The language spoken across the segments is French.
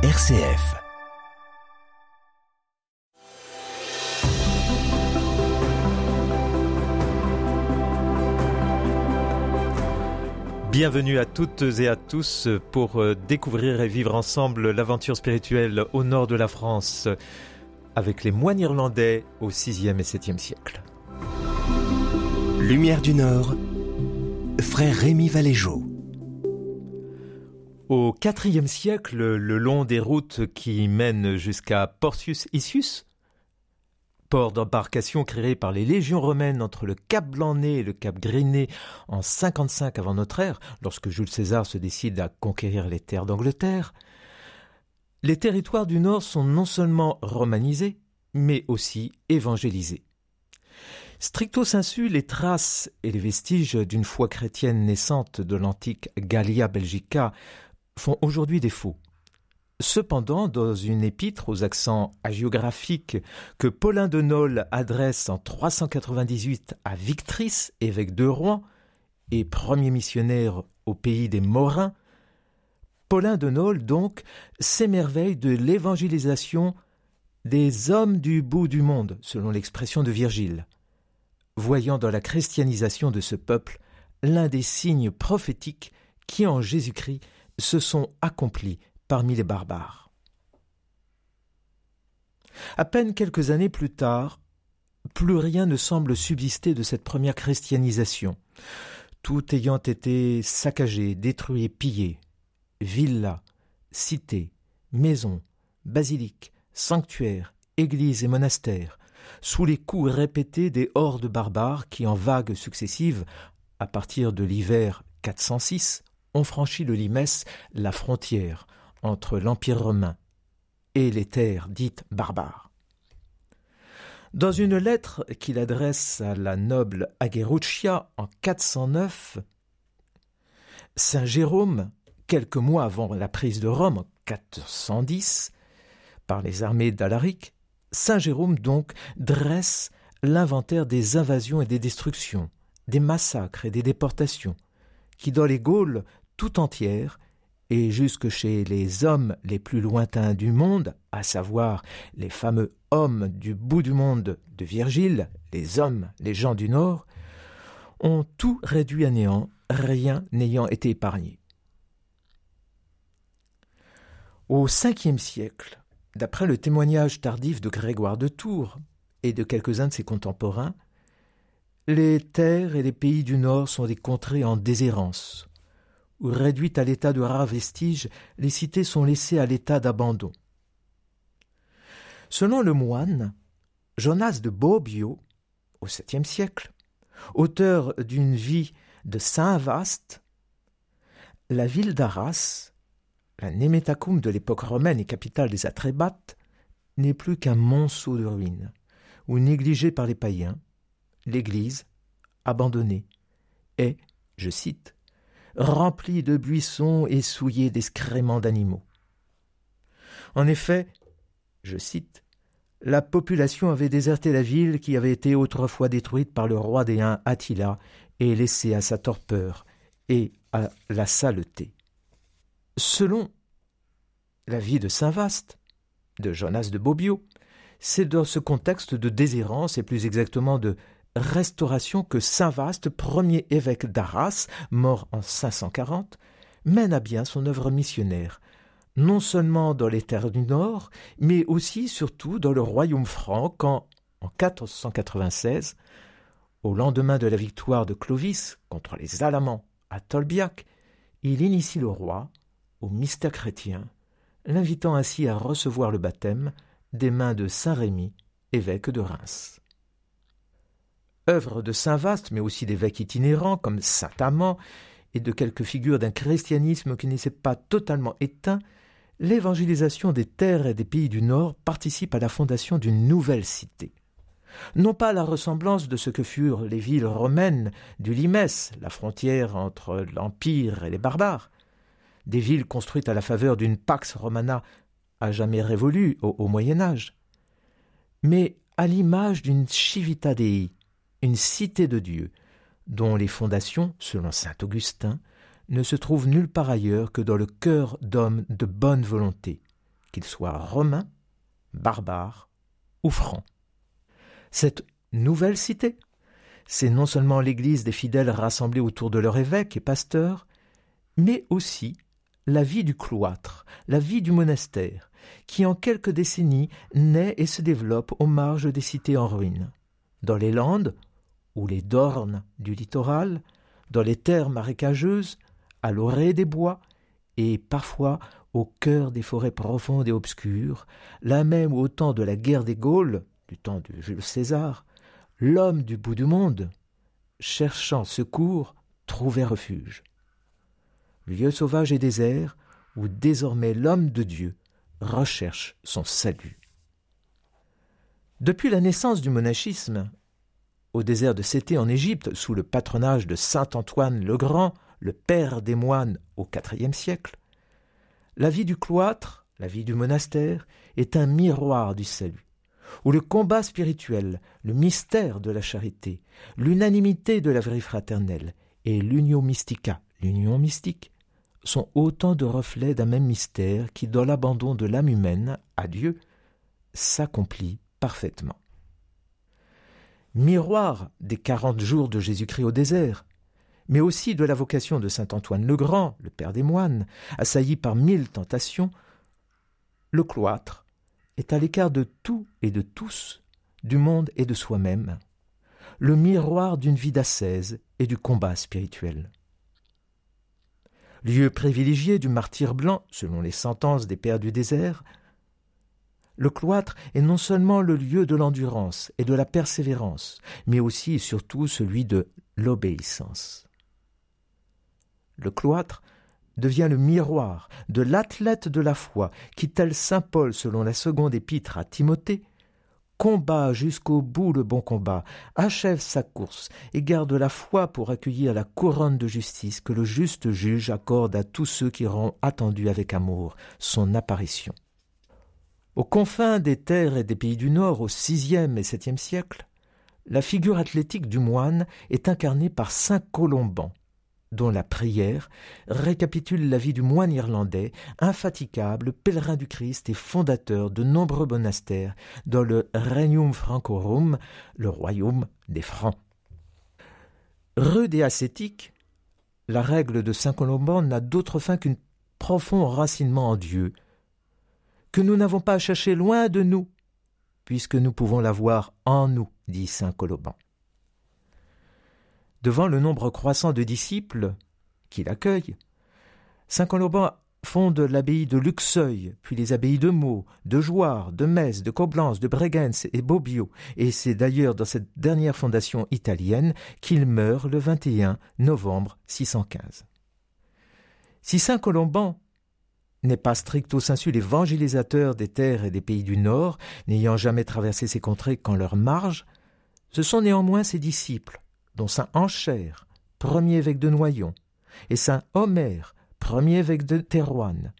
RCF. Bienvenue à toutes et à tous pour euh, découvrir et vivre ensemble l'aventure spirituelle au nord de la France avec les moines irlandais au 6e et 7e siècle. Lumière du Nord, frère Rémi Valéjo. Au IVe siècle, le long des routes qui mènent jusqu'à Porcius Issus, port d'embarcation créé par les légions romaines entre le cap Blanc-Nez et le cap Griné en 55 avant notre ère, lorsque Jules César se décide à conquérir les terres d'Angleterre, les territoires du Nord sont non seulement romanisés, mais aussi évangélisés. Stricto sensu, les traces et les vestiges d'une foi chrétienne naissante de l'antique Gallia Belgica font aujourd'hui défaut. Cependant, dans une épître aux accents hagiographiques que Paulin de Nol adresse en 398 à Victrice, évêque de Rouen, et premier missionnaire au pays des Morins, Paulin de Nol, donc, s'émerveille de l'évangélisation des hommes du bout du monde, selon l'expression de Virgile, voyant dans la christianisation de ce peuple l'un des signes prophétiques qui, en Jésus-Christ, se sont accomplis parmi les barbares. À peine quelques années plus tard, plus rien ne semble subsister de cette première christianisation, tout ayant été saccagé, détruit, pillé. Villas, cités, maisons, basiliques, sanctuaires, églises et monastères, sous les coups répétés des hordes barbares qui, en vagues successives, à partir de l'hiver 406, ont franchi le Limès, la frontière entre l'Empire romain et les terres dites barbares. Dans une lettre qu'il adresse à la noble Agueruccia en 409, Saint Jérôme, quelques mois avant la prise de Rome en 410 par les armées d'Alaric, Saint Jérôme donc dresse l'inventaire des invasions et des destructions, des massacres et des déportations, qui dans les Gaules tout entières et jusque chez les hommes les plus lointains du monde, à savoir les fameux hommes du bout du monde de Virgile, les hommes, les gens du Nord, ont tout réduit à néant, rien n'ayant été épargné. Au Ve siècle, d'après le témoignage tardif de Grégoire de Tours et de quelques-uns de ses contemporains, les terres et les pays du Nord sont des contrées en déshérence, où réduites à l'état de rares vestiges, les cités sont laissées à l'état d'abandon. Selon le moine Jonas de Bobbio, au septième siècle, auteur d'une vie de saint vaste, la ville d'Arras, la Nemetacum de l'époque romaine et capitale des Atrébates, n'est plus qu'un monceau de ruines, où négligée par les païens, l'Église, abandonnée, est, je cite, rempli de buissons et souillé d'excréments d'animaux. En effet, je cite, la population avait déserté la ville qui avait été autrefois détruite par le roi des Huns Attila et laissée à sa torpeur et à la saleté. Selon la vie de Saint Vaste, de Jonas de Bobbio, c'est dans ce contexte de déshérence et plus exactement de restauration que Saint Vaste, premier évêque d'Arras, mort en 540, mène à bien son œuvre missionnaire, non seulement dans les terres du Nord, mais aussi surtout dans le royaume franc quand, en 1496, au lendemain de la victoire de Clovis contre les Alamans à Tolbiac, il initie le roi au mystère chrétien, l'invitant ainsi à recevoir le baptême des mains de Saint Rémy, évêque de Reims œuvre de saint Vaste, mais aussi d'évêques itinérants comme saint Amand et de quelques figures d'un christianisme qui ne s'est pas totalement éteint, l'évangélisation des terres et des pays du Nord participe à la fondation d'une nouvelle cité. Non pas la ressemblance de ce que furent les villes romaines du Limès, la frontière entre l'Empire et les barbares, des villes construites à la faveur d'une Pax Romana à jamais révolue au, au Moyen Âge, mais à l'image d'une Civita Dei, une cité de Dieu, dont les fondations, selon saint Augustin, ne se trouvent nulle part ailleurs que dans le cœur d'hommes de bonne volonté, qu'ils soient romains, barbares ou francs. Cette nouvelle cité, c'est non seulement l'Église des fidèles rassemblés autour de leur évêque et pasteur, mais aussi la vie du cloître, la vie du monastère, qui en quelques décennies naît et se développe aux marges des cités en ruine. Dans les Landes, ou les Dornes du littoral, dans les terres marécageuses, à l'orée des bois, et parfois au cœur des forêts profondes et obscures, là même au temps de la guerre des Gaules, du temps de Jules César, l'homme du bout du monde, cherchant secours, trouvait refuge. Lieu sauvage et désert, où désormais l'homme de Dieu recherche son salut. Depuis la naissance du monachisme, au désert de Cété en Égypte, sous le patronage de saint Antoine le Grand, le père des moines au IVe siècle, la vie du cloître, la vie du monastère, est un miroir du salut, où le combat spirituel, le mystère de la charité, l'unanimité de la vraie fraternelle et l'union mystica, l'union mystique, sont autant de reflets d'un même mystère qui, dans l'abandon de l'âme humaine à Dieu, s'accomplit parfaitement. Miroir des quarante jours de Jésus-Christ au désert, mais aussi de la vocation de saint Antoine le Grand, le père des moines, assailli par mille tentations, le cloître est à l'écart de tout et de tous, du monde et de soi-même, le miroir d'une vie d'ascèse et du combat spirituel. Lieu privilégié du martyr blanc, selon les sentences des pères du désert, le cloître est non seulement le lieu de l'endurance et de la persévérance, mais aussi et surtout celui de l'obéissance le cloître, devient le miroir de l'athlète de la foi qui, tel saint Paul selon la seconde épître à Timothée, combat jusqu'au bout le bon combat, achève sa course et garde la foi pour accueillir la couronne de justice que le juste juge accorde à tous ceux qui auront attendu avec amour son apparition. Aux confins des terres et des pays du Nord au VIe et VIIe siècle, la figure athlétique du moine est incarnée par saint Colomban, dont la prière récapitule la vie du moine irlandais, infatigable, pèlerin du Christ et fondateur de nombreux monastères dans le Regnum Francorum, le royaume des Francs. Rude et ascétique, la règle de Saint Colomban n'a d'autre fin qu'un profond enracinement en Dieu, que nous n'avons pas à chercher loin de nous, puisque nous pouvons l'avoir en nous, dit Saint Colomban. Devant le nombre croissant de disciples qui l'accueillent, Saint Colomban fonde l'abbaye de Luxeuil, puis les abbayes de Meaux, de Jouarre, de Metz, de Coblence, de Bregenz et Bobbio, et c'est d'ailleurs dans cette dernière fondation italienne qu'il meurt le 21 novembre 615. Si Saint Colomban n'est pas stricto sensu l'évangélisateur des terres et des pays du Nord, n'ayant jamais traversé ces contrées qu'en leur marge, ce sont néanmoins ses disciples, dont saint Anchère, premier évêque de Noyon, et saint Omer, premier évêque de Thérouanne,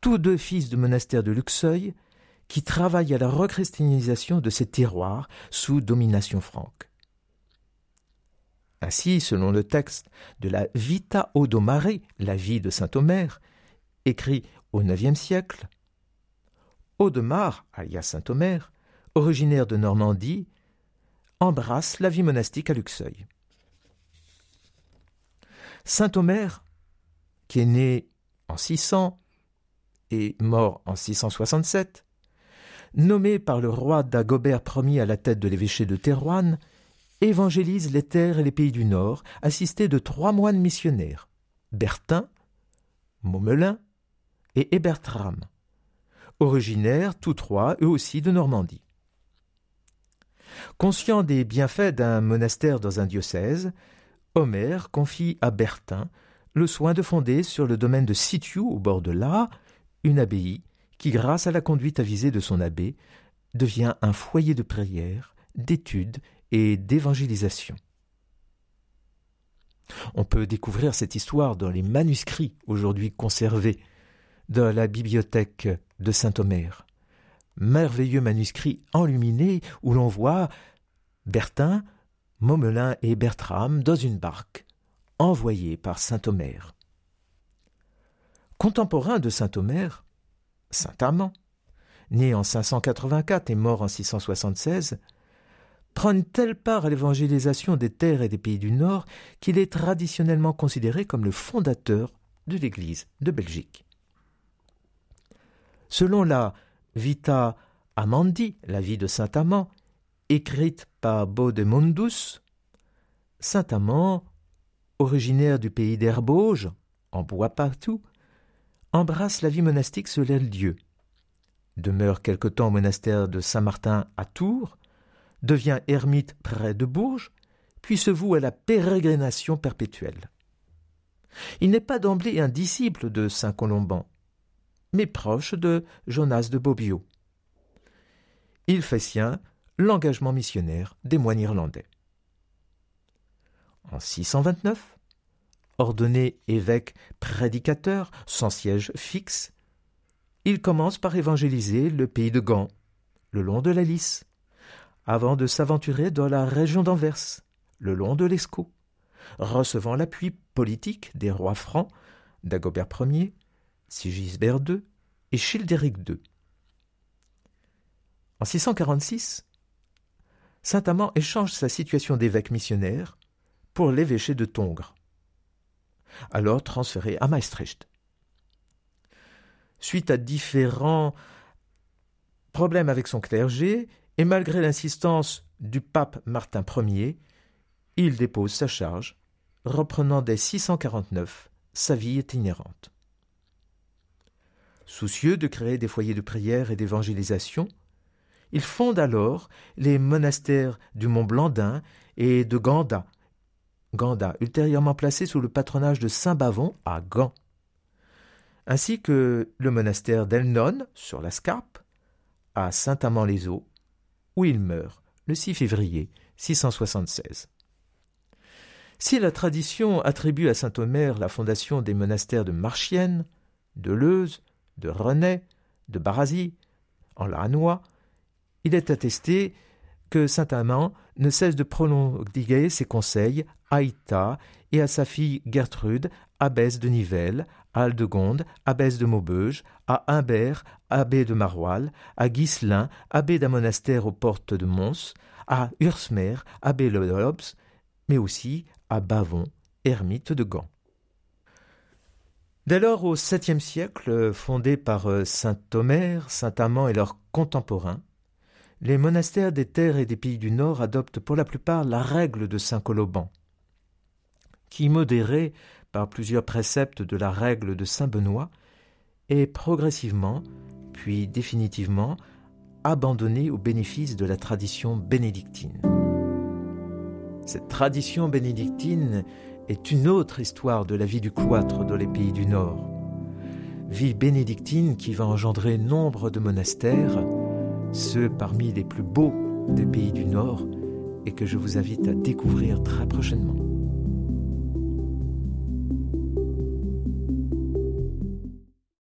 tous deux fils du monastère de Luxeuil, qui travaillent à la rechristianisation de ces terroirs sous domination franque. Ainsi, selon le texte de la Vita Odomare, la vie de saint Omer, écrit au IXe siècle, Audemars, alias saint Omer, originaire de Normandie, embrasse la vie monastique à Luxeuil. Saint Omer, qui est né en 600 et mort en 667, nommé par le roi d'Agobert Ier à la tête de l'évêché de Thérouanne, évangélise les terres et les pays du Nord, assisté de trois moines missionnaires, Bertin, Momelin et Hébertram, originaires tous trois eux aussi de Normandie. Conscient des bienfaits d'un monastère dans un diocèse, Homère confie à Bertin le soin de fonder sur le domaine de Situ, au bord de l'A, une abbaye qui, grâce à la conduite avisée de son abbé, devient un foyer de prière, d'étude et d'évangélisation. On peut découvrir cette histoire dans les manuscrits aujourd'hui conservés dans la bibliothèque de Saint-Omer merveilleux manuscrit enluminé où l'on voit Bertin, Momelin et Bertram dans une barque, envoyés par saint Omer. Contemporain de saint Omer, saint Amand, né en 584 et mort en 676, prend une telle part à l'évangélisation des terres et des pays du Nord qu'il est traditionnellement considéré comme le fondateur de l'Église de Belgique. Selon la Vita Amandi, la vie de saint Amand, écrite par Baudemondus, saint Amand, originaire du pays d'Herbauge, en bois partout, embrasse la vie monastique sur l'aile Dieu, demeure quelque temps au monastère de Saint-Martin à Tours, devient ermite près de Bourges, puis se voue à la pérégrination perpétuelle. Il n'est pas d'emblée un disciple de saint Colomban, mais proche de Jonas de Bobbio. Il fait sien l'engagement missionnaire des moines irlandais. En 629, ordonné évêque prédicateur sans siège fixe, il commence par évangéliser le pays de Gand, le long de la Lys, avant de s'aventurer dans la région d'Anvers, le long de l'Escaut, recevant l'appui politique des rois francs d'Agobert Ier, Sigisbert II et Childéric II. En 646, saint Amand échange sa situation d'évêque missionnaire pour l'évêché de Tongres, alors transféré à Maastricht. Suite à différents problèmes avec son clergé, et malgré l'insistance du pape Martin Ier, il dépose sa charge, reprenant dès 649 sa vie itinérante. Soucieux de créer des foyers de prière et d'évangélisation, il fonde alors les monastères du Mont Blandin et de Ganda, Ganda, ultérieurement placé sous le patronage de Saint Bavon à Gand, ainsi que le monastère d'Elnon sur la Scarpe, à Saint-Amand-les-Eaux, où il meurt le 6 février 676. Si la tradition attribue à saint Omer la fondation des monastères de Marchienne, de Leuze, de René, de Barazy, en Larnois, il est attesté que saint Amand ne cesse de prodiguer ses conseils à Ita et à sa fille Gertrude, abbesse de Nivelles, à Aldegonde, abbesse de Maubeuge, à Humbert, abbé de Maroilles, à Ghislain, abbé d'un monastère aux portes de Mons, à Ursmer, abbé de Lobs, mais aussi à Bavon, ermite de Gand. Dès lors, au septième siècle, fondé par euh, saint Omer, saint Amand et leurs contemporains, les monastères des terres et des pays du Nord adoptent pour la plupart la règle de saint Colomban, qui, modéré par plusieurs préceptes de la règle de saint Benoît, est progressivement, puis définitivement, abandonné au bénéfice de la tradition bénédictine. Cette tradition bénédictine est une autre histoire de la vie du cloître dans les pays du Nord. Vie bénédictine qui va engendrer nombre de monastères, ceux parmi les plus beaux des pays du Nord, et que je vous invite à découvrir très prochainement.